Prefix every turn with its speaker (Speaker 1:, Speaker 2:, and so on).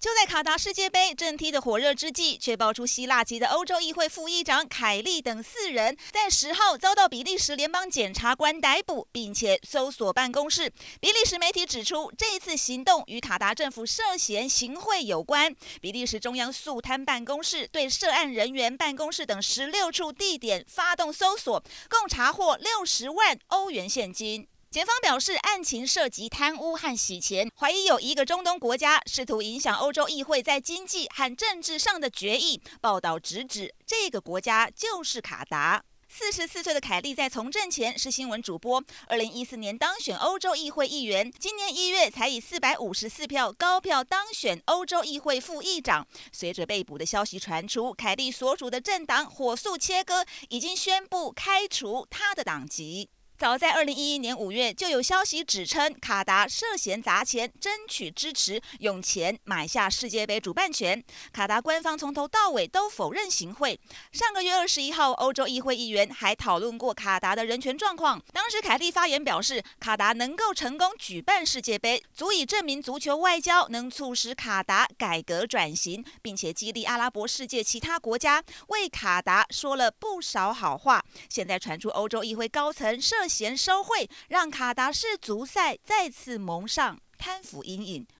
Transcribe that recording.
Speaker 1: 就在卡达世界杯正踢得火热之际，却爆出希腊籍的欧洲议会副议长凯利等四人在十号遭到比利时联邦检察官逮捕，并且搜索办公室。比利时媒体指出，这次行动与卡达政府涉嫌行贿有关。比利时中央肃贪办公室对涉案人员办公室等十六处地点发动搜索，共查获六十万欧元现金。检方表示，案情涉及贪污和洗钱，怀疑有一个中东国家试图影响欧洲议会在经济和政治上的决议。报道直指这个国家就是卡达。四十四岁的凯利在从政前是新闻主播，二零一四年当选欧洲议会议员，今年一月才以四百五十四票高票当选欧洲议会副议长。随着被捕的消息传出，凯利所属的政党火速切割，已经宣布开除他的党籍。早在二零一一年五月，就有消息指称卡达涉嫌砸钱争取支持，用钱买下世界杯主办权。卡达官方从头到尾都否认行贿。上个月二十一号，欧洲议会议员还讨论过卡达的人权状况。当时凯利发言表示，卡达能够成功举办世界杯，足以证明足球外交能促使卡达改革转型，并且激励阿拉伯世界其他国家为卡达说了不少好话。现在传出欧洲议会高层涉嫌收贿，让卡达世足赛再次蒙上贪腐阴影。